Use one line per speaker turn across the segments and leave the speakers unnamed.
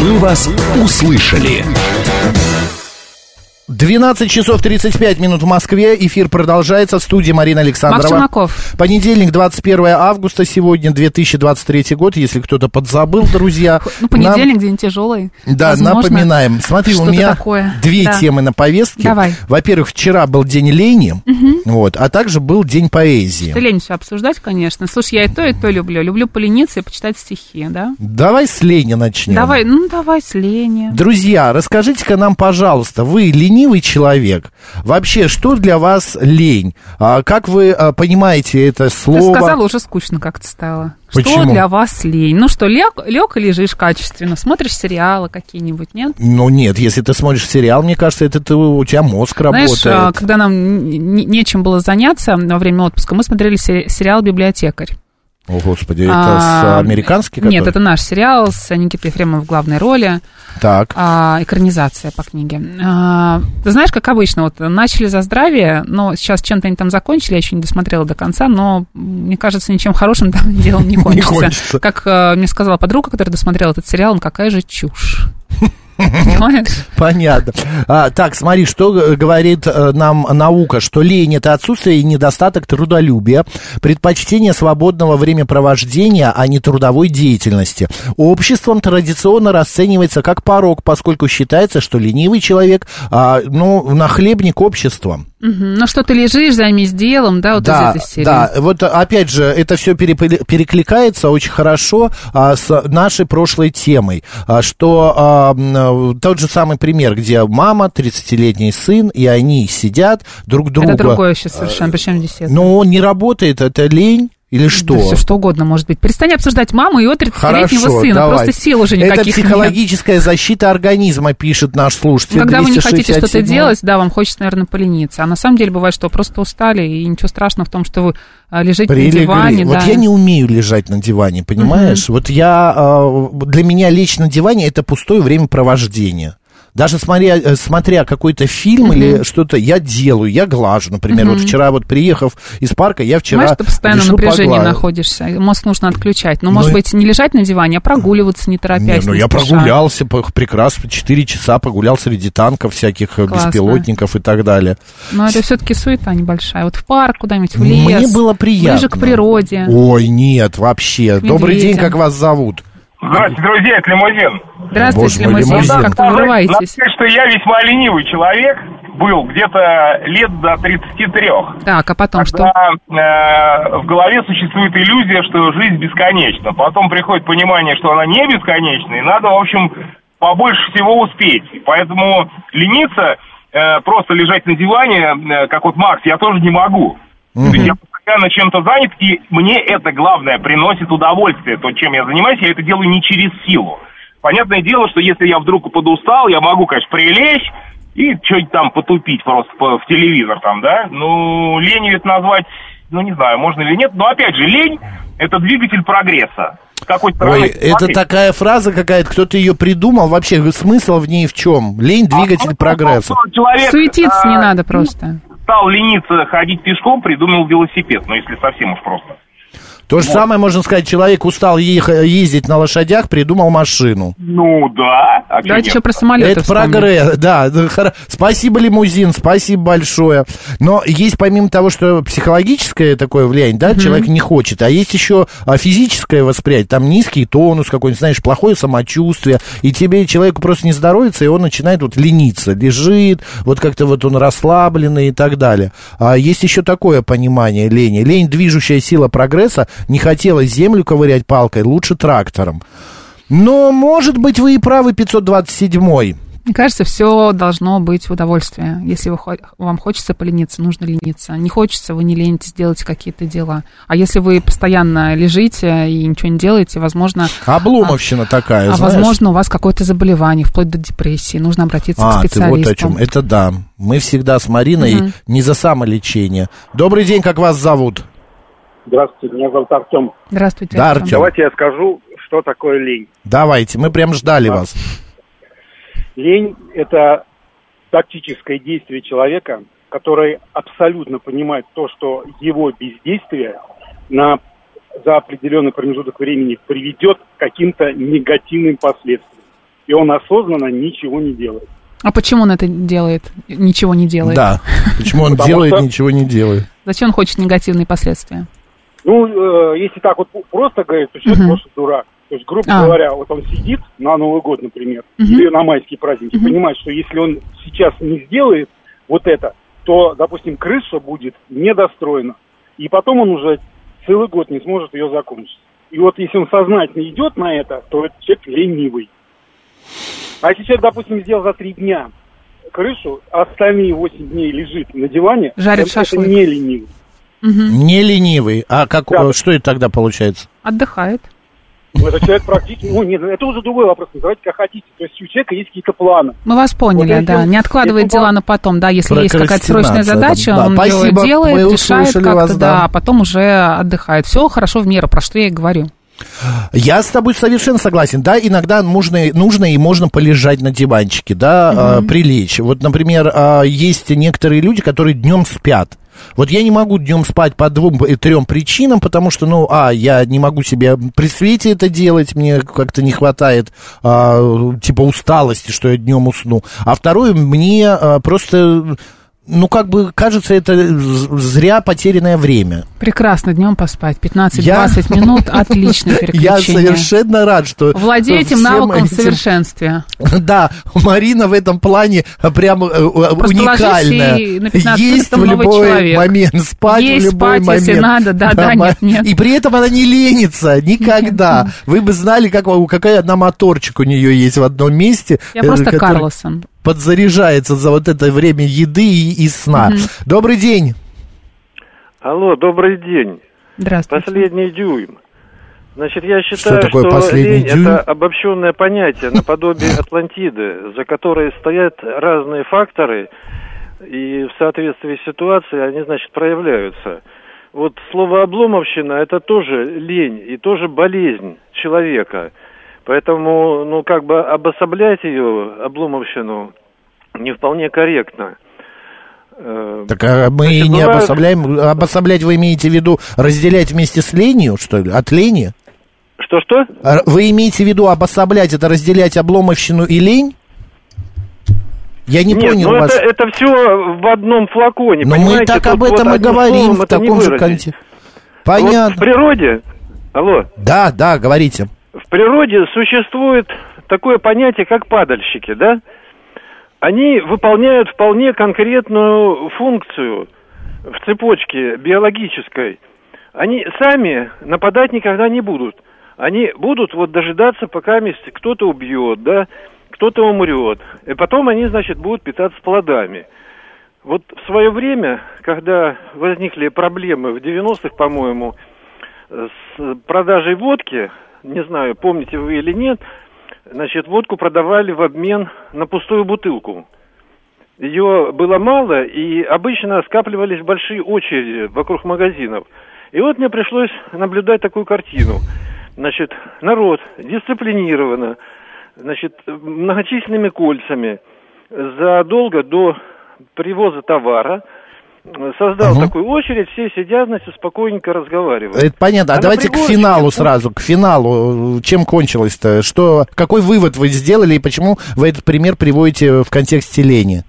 Мы вас услышали.
12 часов 35 минут в Москве. Эфир продолжается в студии Марина Александрова.
Макс Чумаков.
Понедельник, 21 августа сегодня, 2023 год. Если кто-то подзабыл, друзья.
Ну, понедельник, нам... день тяжелый.
Да,
Возможно,
напоминаем. Смотри, у меня
такое.
две
да.
темы на повестке.
Давай.
Во-первых, вчера был день лени, угу. вот, а также был день поэзии.
Ты лень все обсуждать, конечно. Слушай, я и то, и то люблю. Люблю полениться и почитать стихи, да?
Давай с лени начнем.
Давай, ну давай с лени.
Друзья, расскажите-ка нам, пожалуйста, вы ленивый человек? Вообще, что для вас лень? А, как вы а, понимаете это слово?
Ты сказала, уже скучно как-то стало.
Почему?
Что для вас лень? Ну что, лег, лег и лежишь качественно, смотришь сериалы какие-нибудь, нет?
Ну нет, если ты смотришь сериал, мне кажется, это ты, у тебя мозг
Знаешь,
работает.
когда нам нечем было заняться во время отпуска, мы смотрели сериал «Библиотекарь».
О, Господи, это а, с американский который?
Нет, это наш сериал с Никитой Ефремовым в главной роли.
Так.
А, экранизация по книге. А, ты знаешь, как обычно, вот начали за здравие, но сейчас чем-то они там закончили, я еще не досмотрела до конца, но мне кажется, ничем хорошим там делом не кончится.
не кончится.
Как а, мне сказала подруга, которая досмотрела этот сериал, ну какая же чушь. Понимаешь?
Понятно. А, так, смотри, что говорит э, нам наука, что лень это отсутствие и недостаток трудолюбия, предпочтение свободного времяпровождения, а не трудовой деятельности. Обществом традиционно расценивается как порог, поскольку считается, что ленивый человек, а, ну, нахлебник общества.
Угу. Ну что ты лежишь, займись делом, да, вот
да,
из этой серии.
Да, вот опять же, это все перекликается очень хорошо а, с нашей прошлой темой, а, что а, тот же самый пример, где мама, 30-летний сын, и они сидят друг друга...
Это другое сейчас совершенно, причем здесь это?
Но он не работает, это лень, или что?
Да все что угодно может быть. Перестань обсуждать маму и его 30-летнего сына.
Давай.
Просто сил уже никаких
Это психологическая нет. защита организма, пишет наш слушатель.
Когда вы не хотите что-то делать, да, вам хочется, наверное, полениться. А на самом деле бывает, что просто устали, и ничего страшного в том, что вы а, лежите Прилегли. на диване.
Вот
да.
я не умею лежать на диване, понимаешь? Угу. Вот я, а, для меня лечь на диване это пустое времяпровождение. Даже смотря, э, смотря какой-то фильм uh-huh. или что-то, я делаю, я глажу, например. Uh-huh. Вот вчера вот приехав из парка, я вчера
Знаешь, ты постоянно в напряжении погладить. находишься, мозг нужно отключать. Но, ну, может быть, не лежать на диване, а прогуливаться, не торопясь.
Не, ну,
не
я прогулялся прекрасно, 4 часа погулял среди танков всяких, э, Классно. беспилотников и так далее.
Но это все-таки суета небольшая. Вот в парк куда-нибудь, в лес.
Мне было приятно.
Ближе к природе.
Ой, нет, вообще. Добрый день, как вас зовут?
Здравствуйте, друзья, это лимузин.
Здравствуйте, лимузин. лимузин. Как-то вырываетесь. Надо
сказать, что я весьма ленивый человек был где-то лет до 33.
Так, а потом
когда, что? Э, в голове существует иллюзия, что жизнь бесконечна. Потом приходит понимание, что она не бесконечна, и надо, в общем, побольше всего успеть. Поэтому лениться, э, просто лежать на диване, э, как вот Макс, я тоже не могу. Mm-hmm. То есть я постоянно чем-то занят, и мне это, главное, приносит удовольствие. То, чем я занимаюсь, я это делаю не через силу. Понятное дело, что если я вдруг подустал, я могу, конечно, прилечь и что-нибудь там потупить просто в телевизор там, да? Ну, ленью это назвать, ну, не знаю, можно или нет. Но, опять же, лень – это двигатель прогресса. Какой
Ой, это такая фраза какая-то, кто-то ее придумал. Вообще, смысл в ней в чем? Лень – двигатель а, прогресса.
Человек, Суетиться а, не надо просто
стал лениться ходить пешком, придумал велосипед, ну, если совсем уж просто.
То же вот. самое можно сказать, человек устал ездить на лошадях, придумал машину.
Ну да.
А Давайте еще про самолеты
Это прогресс, да. Спасибо, лимузин, спасибо большое. Но есть помимо того, что психологическое такое влияние, да, mm человек не хочет, а есть еще а, физическое восприятие. Там низкий тонус какой-нибудь, знаешь, плохое самочувствие, и тебе человеку просто не здоровится, и он начинает вот лениться, лежит, вот как-то вот он расслабленный и так далее. А есть еще такое понимание лени. Лень – движущая сила прогресса, не хотелось землю ковырять палкой, лучше трактором. Но, может быть, вы и правы, 527-й.
Мне кажется, все должно быть в удовольствие. Если вы, вам хочется полениться, нужно лениться. Не хочется, вы не ленитесь, делать какие-то дела. А если вы постоянно лежите и ничего не делаете, возможно...
Обломовщина а, такая,
А
знаешь?
возможно, у вас какое-то заболевание, вплоть до депрессии. Нужно обратиться
а,
к специалисту.
Ты вот о чем. Это да. Мы всегда с Мариной угу. не за самолечение. Добрый день, как вас зовут?
Здравствуйте, меня зовут Артем.
Здравствуйте,
да, Артем.
Давайте я скажу, что такое лень.
Давайте, мы прям ждали да. вас.
Лень – это тактическое действие человека, который абсолютно понимает то, что его бездействие на, за определенный промежуток времени приведет к каким-то негативным последствиям. и он осознанно ничего не делает.
А почему он это делает, ничего не делает?
Да. Почему он делает, ничего не делает?
Зачем он хочет негативные последствия?
Ну, э, если так вот просто говорить, то человек
Мгм.
просто дурак. То есть, грубо
А.
говоря, вот он сидит на Новый год, например,
Мгм.
или на майские праздники, понимает, что если он сейчас не сделает вот это, то, допустим, крыша будет недостроена. И потом он уже целый год не сможет ее закончить. И вот если он сознательно идет на это, то этот человек ленивый. А если человек, допустим, сделал за три дня крышу, а остальные восемь дней лежит на диване,
Жарит
это
шашлык.
не ленивый.
Мгм.
Не ленивый. А как,
Да.
э, что это тогда получается?
Отдыхает.
Ну, это человек практически... Ну, нет, это уже другой вопрос. Называйте как хотите. То есть у человека есть какие-то планы.
Мы вас поняли,
Вот
да. Не откладывает дела на потом, да, если есть какая-то срочная задача,
да.
он
Спасибо,
ее делает,
мы
решает как-то,
вас, да.
да, а потом уже отдыхает. Все хорошо в меру, про что я и говорю.
Я с тобой совершенно согласен. Да, иногда нужно, нужно и можно полежать на диванчике, да, а, прилечь. Вот, например, а, есть некоторые люди, которые днем спят. Вот я не могу днем спать по двум и трем причинам, потому что, ну, а, я не могу себе при свете это делать, мне как-то не хватает, а, типа, усталости, что я днем усну. А второе, мне а, просто, ну, как бы, кажется, это зря потерянное время.
Прекрасно днем поспать. 15-20
Я-
минут, отлично
Я
переключение.
совершенно рад, что...
Владеете
всем
навыком в
этим-
совершенстве.
Да, Марина в этом плане э, прям э, э,
Просто
уникальная.
и на 15
Есть в любой
человек.
момент, спать
Есть
в любой
спать,
момент.
если надо, да, да, нет, нет.
И при этом она не ленится никогда. Вы бы знали, как, какая одна моторчик у нее есть в одном месте.
Я
э,
просто
который
Карлосон.
Подзаряжается за вот это время еды и, и сна. Добрый день.
Алло, добрый день.
Здравствуйте.
Последний дюйм. Значит, я считаю,
такое
что
последний
лень
дюйм?
это обобщенное понятие наподобие Атлантиды, за которой стоят разные факторы, и в соответствии с ситуацией они, значит, проявляются. Вот слово обломовщина это тоже лень и тоже болезнь человека. Поэтому, ну, как бы обособлять ее, обломовщину, не вполне корректно. Э,
Так а мы
Значит,
не
бывают-
обособляем. Обособлять вы имеете в виду разделять вместе с ленью, что ли? От лени?
Что-что?
А Вы имеете в виду обособлять, это разделять обломовщину и лень? Я не
Нет,
понял
ну
вас.
это, это все в одном флаконе,
Но мы
понимаете?
так
Тут
об этом
вот
и говорим в таком же контексте.
Вот в
Понятно.
природе, алло,
Да, да, говорите.
В природе существует такое понятие, как падальщики, да? Они выполняют вполне конкретную функцию в цепочке биологической. Они сами нападать никогда не будут. Они будут вот дожидаться, пока кто-то убьет, да, кто-то умрет. И потом они, значит, будут питаться плодами. Вот в свое время, когда возникли проблемы в 90-х, по-моему, с продажей водки, не знаю, помните вы или нет, значит, водку продавали в обмен на пустую бутылку. Ее было мало, и обычно скапливались большие очереди вокруг магазинов. И вот мне пришлось наблюдать такую картину. Значит, народ дисциплинированно, значит, многочисленными кольцами задолго до привоза товара создал
Мгм.
такую очередь, все сидят, значит, спокойненько разговаривают.
Это понятно. А,
А
давайте к финалу сразу, к финалу. Чем кончилось-то? Что, какой вывод вы сделали и почему вы этот пример приводите в контексте лени?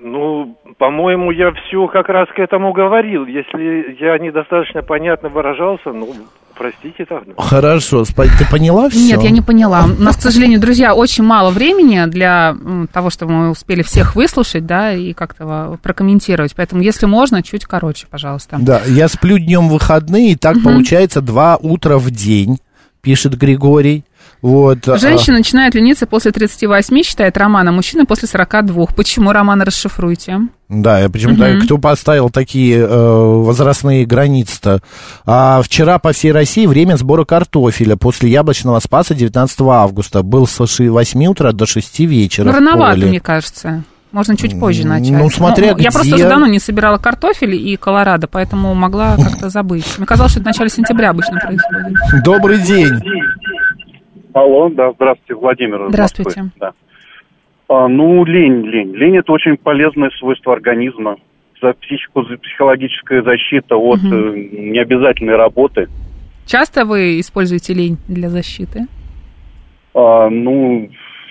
Ну, по-моему, я все как раз к этому говорил. Если я недостаточно понятно выражался, ну, простите тогда.
Хорошо, ты поняла все?
Нет, я не поняла. У нас, к сожалению, друзья, очень мало времени для того, чтобы мы успели всех выслушать, да, и как-то прокомментировать. Поэтому, если можно, чуть короче, пожалуйста.
Да, я сплю днем в выходные, и так получается два утра в день, пишет Григорий. Вот. а,
Женщина начинает лениться после 38, считает Роман, а мужчина после 42. Почему, Роман, расшифруйте?
Да, я почему-то,
Мгм.
кто поставил такие э, возрастные границы-то? А вчера по всей России время сбора картофеля после яблочного спаса 19 августа. Был с 8 утра до 6 вечера
Ну, рановато, мне кажется. Можно чуть позже
Ну,
начать.
смотря
Я просто
где.
уже давно не собирала картофель и колорадо, поэтому могла как-то забыть. Мне казалось, что это в начале сентября обычно происходит.
Добрый день.
Алло, да, здравствуйте, Владимир.
Здравствуйте.
Москвы, Да. А, ну, лень, лень. Лень – это очень полезное свойство организма. За психику, за психологическая защита от э, необязательной работы.
Часто вы используете лень для защиты?
А, ну,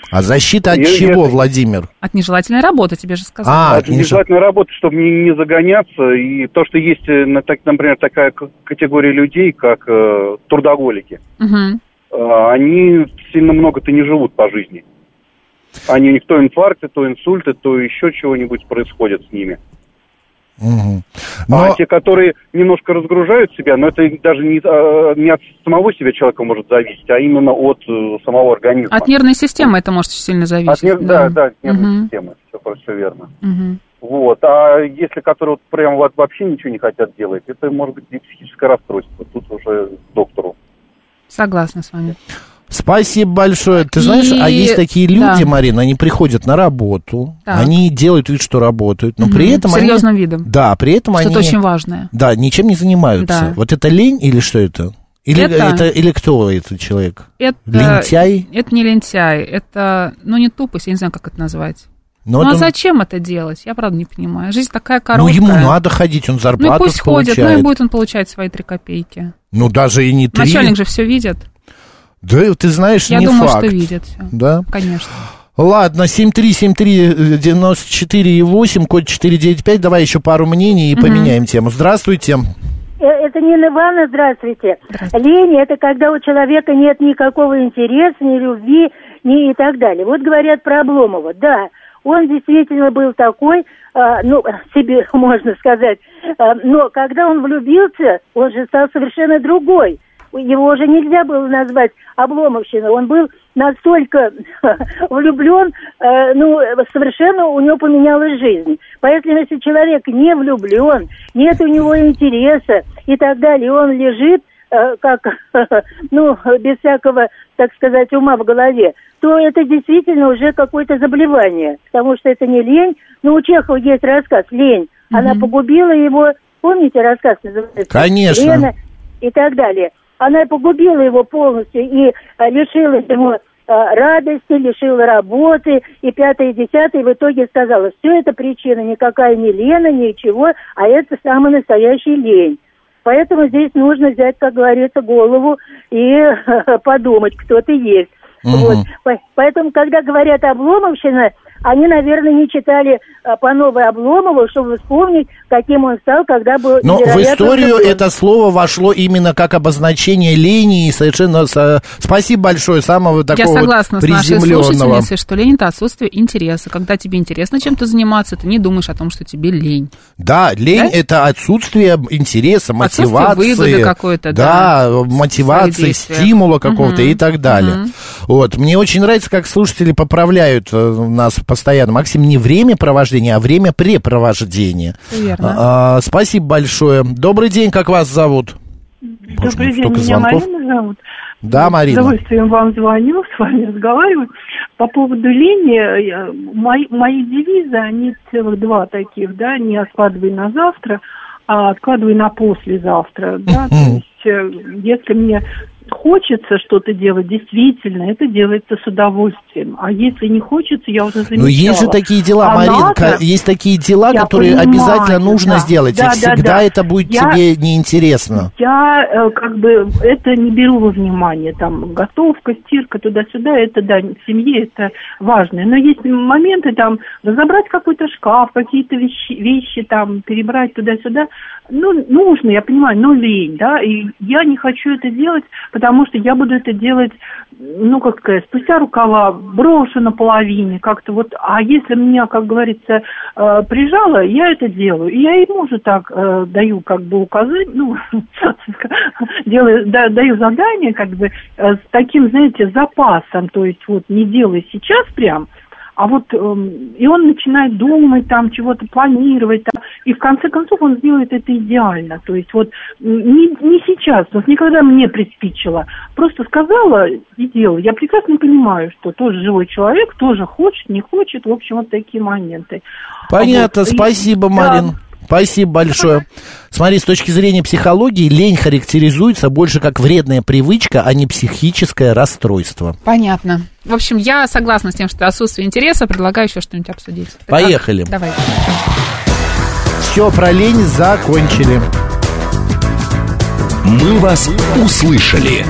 А защита от
Я-
чего,
я-
Владимир?
От нежелательной работы, тебе же сказали.
А,
это
не
нежелательная работа, чтобы не, не загоняться. И то, что есть, э, например, такая категория людей, как э, трудоголики,
Мгм.
Э, они сильно много-то не живут по жизни. Они у них то инфаркты, то инсульты, то еще чего-нибудь происходит с ними. А
Но,
те, которые немножко разгружают себя, но это даже не, э, не от самого себя человека может зависеть, а именно от э, самого организма.
От нервной системы это может сильно зависеть.
От нерв- да, да, от нервной
Мгм.
системы. Все, все верно.
Мгм.
Вот. А если которые вот прям вот вообще ничего не хотят делать, это может быть и психическое расстройство. Тут уже доктору.
Согласна с вами.
Спасибо большое. Ты знаешь, а
И-
есть такие люди,
да.
Марина, они приходят на работу,
Так.
они делают вид, что работают, но
Мгм.
при этом
Серьезным
они...
видом.
Да, при этом
Что-то
они...
очень важное.
Да, ничем не занимаются.
Да.
Вот это лень или что это? Или
Это-
это... или кто этот человек?
Это,
Лентяй?
Это не лентяй, это, ну, не тупость, я не знаю, как это назвать.
Но
ну, а
это-
зачем это делать? Я, правда, не понимаю. Жизнь такая
Ну,
короткая.
ему надо ходить, он
Ну, и
зарплату
пусть
получает.
ходит, ну, и будет он получать свои три копейки.
Ну, даже и не три.
Начальник же все видит.
Да, ты знаешь,
Я
не
думаю,
факт.
что видит все.
Да?
Конечно.
Ладно, 7373948, код 495. Давай еще пару мнений и поменяем тему. Здравствуйте.
Э, Это Нина Ивановна, здравствуйте. Лень – это когда у человека нет никакого интереса, ни любви, ни и так далее. Вот говорят про Обломова. Да, он действительно был такой, а, ну, себе можно сказать. А, но когда он влюбился, он же стал совершенно другой. Его уже нельзя было назвать Обломовщиной. Он был настолько влюблен, э, ну, совершенно у него поменялась жизнь. Поэтому, если человек не влюблен, нет у него интереса и так далее, и он лежит, как, ну, без всякого, так сказать, ума в голове, то это действительно уже какое-то заболевание, потому что это не лень. Ну, у Чехова есть рассказ «Лень». Она погубила его, помните рассказ называется?
Конечно.
«Лена» и так далее. Она погубила его полностью и э, лишила его э, радости, лишила работы, и пятое, и десятое, и в итоге сказала, все это причина, никакая не лена, ничего, а это самый настоящий лень. Поэтому здесь нужно взять, как говорится, голову и подумать, кто ты есть.
Мгм.
Вот. По- Поэтому, когда говорят Обломовщина, они, наверное, не читали а, по новой Обломову, чтобы вспомнить, каким он стал, когда был
Но в историю
влюблен.
это слово вошло именно как обозначение лени и совершенно... со- Спасибо большое, самого такого
Я согласна
вот
с нашей
приземленного.
слушательницей, что лень это отсутствие интереса. Когда тебе интересно чем-то заниматься, ты не думаешь о том, что тебе лень.
Да, лень
Да?
это отсутствие интереса,
Отсутствие
мотивации.
выгоды какой-то,
да.
да,
мотивации, стимула какого-то
Мгм,
и так далее.
мгм.
Вот. Мне очень нравится, как слушатели поправляют э, нас постоянно. Максим, не время провождения, а время препровождения.
Верно.
А, а, спасибо большое. Добрый день, как вас зовут?
Добрый
мой,
день, меня
звонков.
Марина зовут.
Да,
С
Марина.
удовольствием вам звоню, с вами разговариваю. По поводу лени, я- мои, мои девизы, они целых два таких, да, не откладывай на завтра, а откладывай на послезавтра, да, то есть э, если мне хочется что-то делать, действительно, это делается с удовольствием. А если не хочется, я уже замечала.
Ну, есть же такие дела,
А
Марина,
надо?
есть такие дела,
Я
которые
понимаю,
обязательно нужно
да.
сделать,
Да,
и
да,
всегда
да.
это будет
Я-
тебе неинтересно.
Я э, как бы это не беру во внимание, там готовка, стирка туда-сюда, это да, в семье это важно. Но есть моменты там разобрать какой-то шкаф, какие-то вещи, вещи там перебрать туда-сюда. Ну, нужно, я понимаю, но лень, да, и я не хочу это делать, потому что я буду это делать, ну, как сказать, спустя рукава, брошу наполовине, как-то вот, а если меня, как говорится, э, прижало, я это делаю. И я и мужу так э, даю, как бы, указать, ну, делаю, да- даю задание, как бы, э, с таким, знаете, запасом, то есть вот не делай сейчас прям, а вот эм, и он начинает думать, там чего-то планировать, там, и в конце концов он сделает это идеально. То есть вот не, не сейчас, вот никогда мне приспичило. Просто сказала и делала. Я прекрасно понимаю, что тоже живой человек, тоже хочет, не хочет. В общем, вот такие моменты.
Понятно,
Вот, и-
спасибо,
да.
Спасибо большое. Смотри, с точки зрения психологии, лень характеризуется больше как вредная привычка, а не психическое расстройство.
Понятно. В общем, я согласна с тем, что отсутствие интереса. Предлагаю еще что-нибудь обсудить.
Поехали.
как? Давай.
Все про лень закончили.
«Мы вас услышали».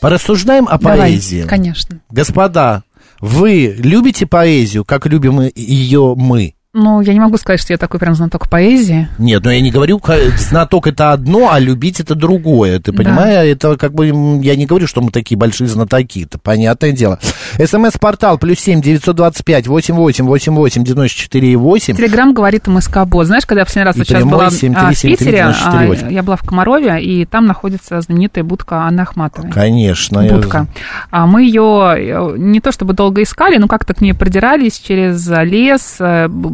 Порассуждаем о
Давай,
поэзии.
конечно.
Господа, вы любите поэзию, как любим ее мы?
Ну, я не могу сказать, что я такой прям знаток поэзии.
Нет, ну я не говорю, знаток это одно, а любить это другое. Ты
Да.
понимаешь, это как бы, я не говорю, что мы такие большие знатоки, это понятное дело. СМС-портал плюс семь девятьсот двадцать пять восемь восемь восемь восемь девяносто четыре и восемь.
Телеграм говорит МСК Бот. Знаешь, когда я последний раз вот сейчас была а,
7373948.
в Питере, а, я была в Комарове, и там находится знаменитая будка Анны Ахматовой.
Конечно. я-
будка. А мы ее не то чтобы долго искали, но как-то к ней продирались через лес.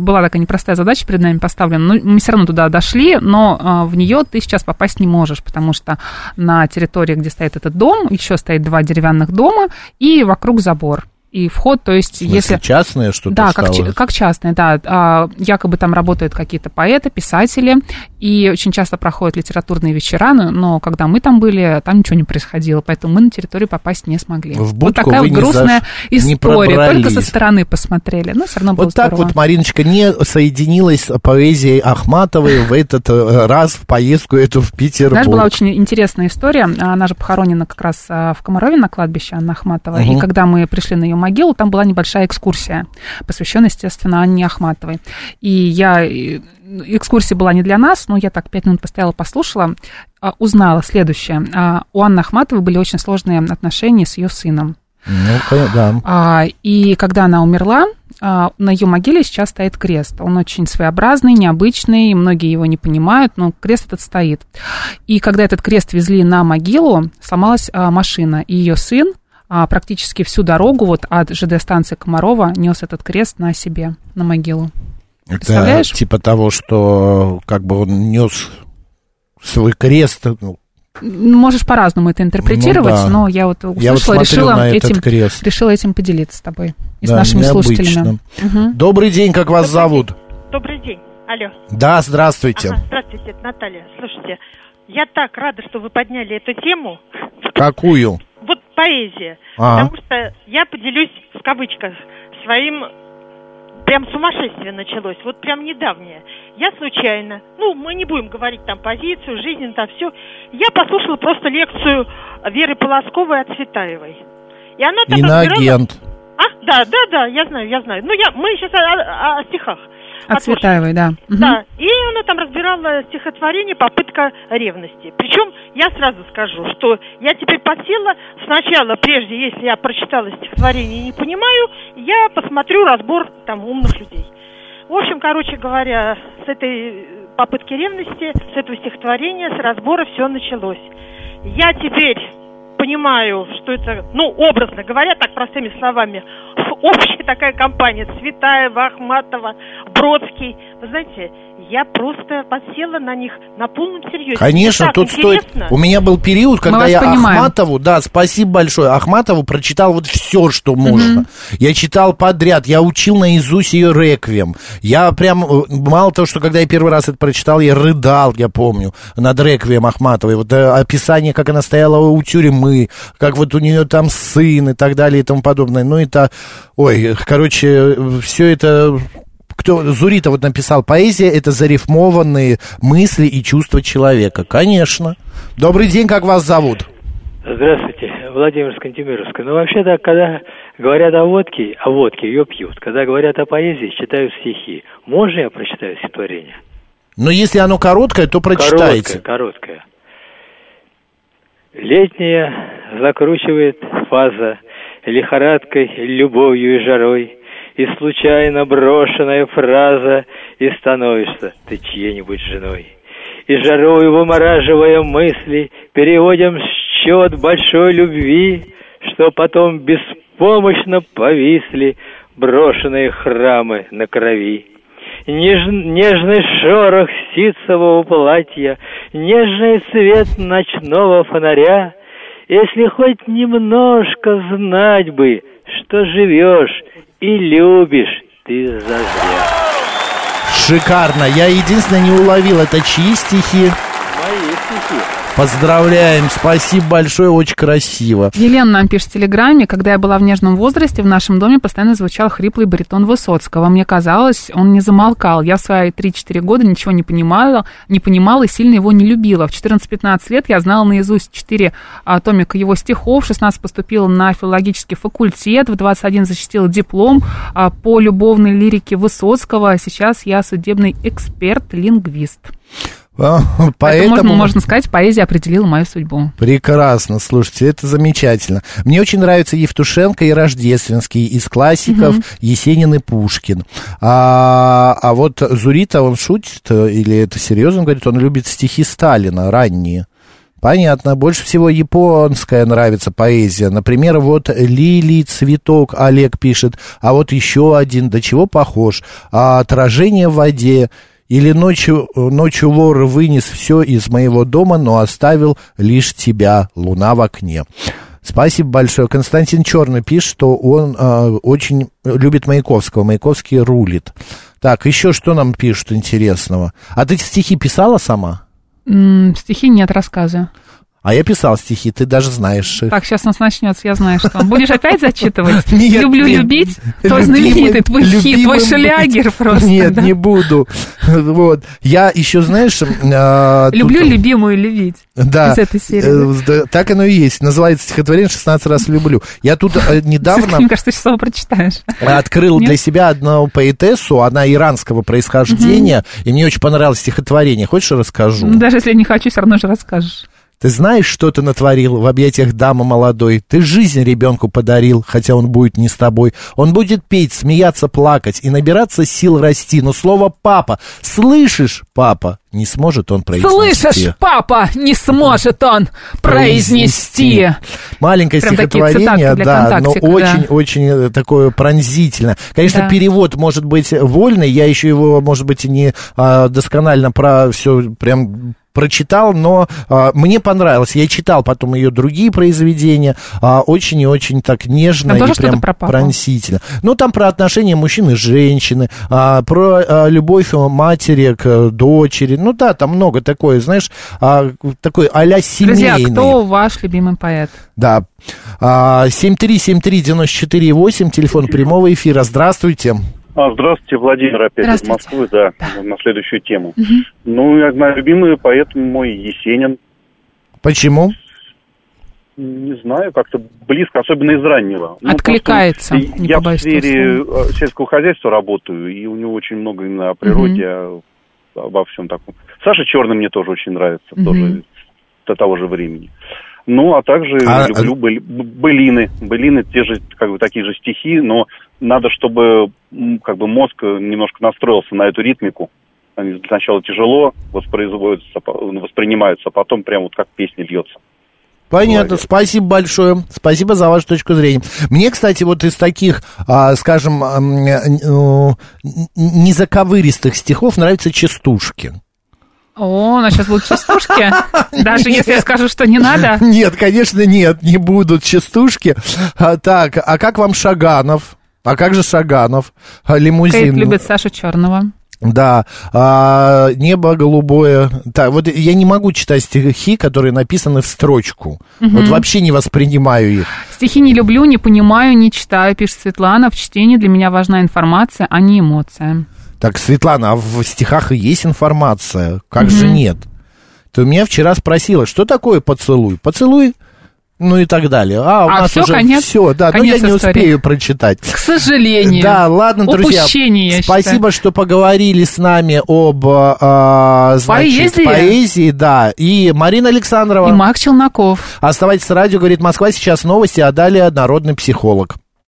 Была такая непростая задача перед нами поставлена. Но мы все равно туда дошли, но а, в нее ты сейчас попасть не можешь, потому что на территории, где стоит этот дом, еще стоит два деревянных дома, и вокруг забор. И вход, то есть,
смысле,
если...
частное что-то
Да, как,
стало?
как частные, да. А, якобы там работают какие-то поэты, писатели, и очень часто проходят литературные вечера, но, когда мы там были, там ничего не происходило, поэтому мы на территорию попасть не смогли.
В
вот такая вот грустная
заш-
история, только со стороны посмотрели, но все равно было
Вот так
здорово.
вот, Мариночка, не соединилась с поэзией Ахматовой в этот э, раз в поездку эту в Петербург.
Знаешь, была очень интересная история. Она же похоронена как раз а, в Комарове на кладбище Анна Ахматова.
Мгм.
И когда мы пришли на ее могилу, там была небольшая экскурсия, посвященная, естественно, Анне Ахматовой. И я... и, Экскурсия была не для нас, но я так пять минут постояла, послушала, а, узнала следующее. А, У Анны Ахматовой были очень сложные отношения с ее сыном.
Ну, да.
А, и когда она умерла, на ее могиле сейчас стоит крест. Он очень своеобразный, необычный, многие его не понимают, но крест этот стоит. И когда этот крест везли на могилу, сломалась машина, и ее сын а, практически всю дорогу вот от ЖД-станции Комарова нес этот крест на себе, на могилу.
Это
Представляешь?
типа того, что как бы он нес свой крест. ну,
Можешь по-разному это интерпретировать,
Ну да.
но я вот услышала,
Я вот
решила,
на этот
этим,
крест.
решила этим поделиться с тобой и с
Да,
нашими
необычно.
слушателями. Мгм.
Добрый день, как вас зовут?
Добрый день. Алло.
Да, здравствуйте.
Ага, здравствуйте, это Наталья. Слушайте, я так рада, что вы подняли эту тему.
Какую?
Поэзия.
Ага.
Потому что я поделюсь в кавычках своим прям сумасшествие началось, вот прям недавнее. Я случайно, ну, мы не будем говорить там позицию, жизнь, там все. Я послушала просто лекцию Веры Полосковой от Цветаевой. И она разбирала-
Иноагент.
А, да, да, да, я знаю, я знаю. Ну, я, мы сейчас о, о- о стихах.
От Цветаевой, да.
Да, и она там разбирала стихотворение «Попытка ревности». Причем я сразу скажу, что я теперь подсела сначала, прежде, если я прочитала стихотворение и не понимаю, я посмотрю разбор там умных людей. В общем, короче говоря, с этой попытки ревности, с этого стихотворения, с разбора все началось. Я теперь понимаю, что это, ну, образно говоря, так простыми словами, общая такая компания Цветаева, Ахматова, Бродский. Вы знаете, я просто подсела на них на полном серьезе.
Конечно,
Так
тут стоит...
интересно.
У меня был период, когда я
понимаем.
Ахматову, да, спасибо большое, Ахматову прочитал вот все, что можно. Я читал подряд, я учил наизусть ее реквием. Я прям, э, мало того, что когда я первый раз это прочитал, я рыдал, я помню, над реквием Ахматовой. Вот э, описание, как она стояла у тюрьмы, как вот у нее там сын и так далее и тому подобное. Ну, это, ой, короче, все это кто Зурита вот написал, поэзия это зарифмованные мысли и чувства человека. Конечно. Добрый день, как вас зовут?
Здравствуйте, Владимир Скантемировский. Ну, вообще-то, когда говорят о водке, о водке, ее пьют. Когда говорят о поэзии, читают стихи. Можно я прочитаю стихотворение?
Но если оно короткое, то прочитайте.
Короткое, короткое. Летняя закручивает фаза лихорадкой, любовью и жарой, и случайно брошенная фраза, и становишься ты чьей-нибудь женой. И жарой вымораживая мысли, переводим счет большой любви, что потом беспомощно повисли брошенные храмы на крови. Неж- нежный шорох ситцевого платья, нежный свет ночного фонаря. Если хоть немножко знать бы, что живешь и любишь ты зазря.
Шикарно. Я единственное не уловил, это чьи стихи?
Мои стихи.
Поздравляем, спасибо большое, очень красиво.
Елена нам пишет в Телеграме, когда я была в нежном возрасте, в нашем доме постоянно звучал хриплый баритон Высоцкого. Мне казалось, он не замолкал. Я в свои 3-4 года ничего не понимала, не понимала и сильно его не любила. В 14-15 лет я знала наизусть 4 а, томика его стихов, в 16 поступила на филологический факультет, в 21 защитила диплом а, по любовной лирике Высоцкого. Сейчас я судебный эксперт-лингвист. Поэтому,
Поэтому
можно, сказать, поэзия определила мою судьбу.
Прекрасно, слушайте, это замечательно. Мне очень нравится Евтушенко и Рождественский из классиков Есенин и Пушкин. А, а вот Зурита, он шутит, или это серьезно, говорит, он любит стихи Сталина, ранние. Понятно. Больше всего японская нравится поэзия. Например, вот «Лилий цветок» Олег пишет, а вот еще один, до чего похож. А «Отражение в воде». Или ночью, ночью вор вынес все из моего дома, но оставил лишь тебя, луна в окне. Спасибо большое. Константин Черный пишет, что он э, очень любит Маяковского. Маяковский рулит. Так, еще что нам пишут интересного? А ты стихи писала сама?
М, стихи нет, рассказы.
А я писал стихи, ты даже знаешь их.
Так, сейчас у нас начнется, я знаю, что. Будешь опять зачитывать?
Нет,
Люблю
нет.
любить. Твой знаменитый, твой хит, твой
быть.
просто.
Нет,
да.
не буду. Вот. Я еще, знаешь... а, тут-
Люблю любимую любить.
Да,
Из этой серии.
Э, да, так оно и есть. Называется стихотворение «16 раз люблю». Я тут э, недавно
Мне кажется, ты сейчас его прочитаешь.
открыл
Нет?
для себя одну поэтессу, она иранского происхождения, и мне очень понравилось стихотворение. Хочешь, расскажу?
Ну, Даже если не хочу, все равно же расскажешь.
Ты знаешь, что ты натворил в объятиях дамы молодой? Ты жизнь ребенку подарил, хотя он будет не с тобой. Он будет петь, смеяться, плакать и набираться сил расти. Но слово «папа», слышишь, папа, не сможет он произнести.
Слышишь, папа, не сможет он произнести.
Маленькое
Прям
стихотворение, да, но
контактика, да.
очень-очень э, такое пронзительно. Конечно,
Да.
перевод может быть вольный, я еще его, может быть, не а, досконально про все прям прочитал, но а, мне понравилось. Я читал потом ее другие произведения, а, очень и очень так нежно
Там
и прям пронзительно. Ну, там про отношения мужчины и женщины, а, про а, любовь матери к дочери. Ну да, там много такое, знаешь, а, такой а-ля
Друзья,
семейный.
кто ваш любимый поэт?
Да. А, 7373948, телефон прямого эфира. Здравствуйте.
А, здравствуйте, Владимир опять из. Москвы, да, на следующую тему. Ну, я знаю, любимый поэт мой Есенин.
Почему?
Не знаю, как-то близко, особенно из раннего. Ну,
Откликается, не
Я в сфере э, сельского хозяйства работаю, и у него очень много именно о природе, о- обо всем таком. Саша Черный мне тоже очень нравится,
Мгм.
тоже до того же времени. Ну, а также
А-
люблю быль- былины. Былины, те же, как бы, такие же стихи, но надо, чтобы как бы мозг немножко настроился на эту ритмику. Они сначала тяжело воспроизводятся, воспринимаются, а потом прям вот как песня льется.
Понятно, спасибо большое. Спасибо за вашу точку зрения. Мне, кстати, вот из таких, а, скажем, э, незаковыристых стихов нравится Частушкин.
О, у нас сейчас будут частушки. Даже если я скажу, что не надо.
Нет, конечно, нет, не будут частушки. А, так, а как вам Шаганов? А как же Шаганов? А, лимузин.
Кейт любит Сашу Черного.
Да, а, небо голубое. Так, вот я не могу читать стихи, которые написаны в строчку. Вот вообще не воспринимаю их.
Стихи не люблю, не понимаю, не читаю, пишет Светлана. В чтении для меня важна информация, а не эмоция.
Так, Светлана, а в стихах и есть информация. Как же нет? Ты меня вчера спросила, что такое поцелуй? Поцелуй, ну и так далее. А, у
А,
нас
всё,
уже
конец?
все, да, но
Конец
я не
истории.
успею прочитать.
К сожалению.
Да, ладно, друзья.
Упущение, я
спасибо, что поговорили с нами об а, значит,
Поэзии.
поэзии, да. И Марина Александрова.
И Мак Челноков.
Оставайтесь с радио, говорит Москва. Сейчас новости, а далее народный психолог.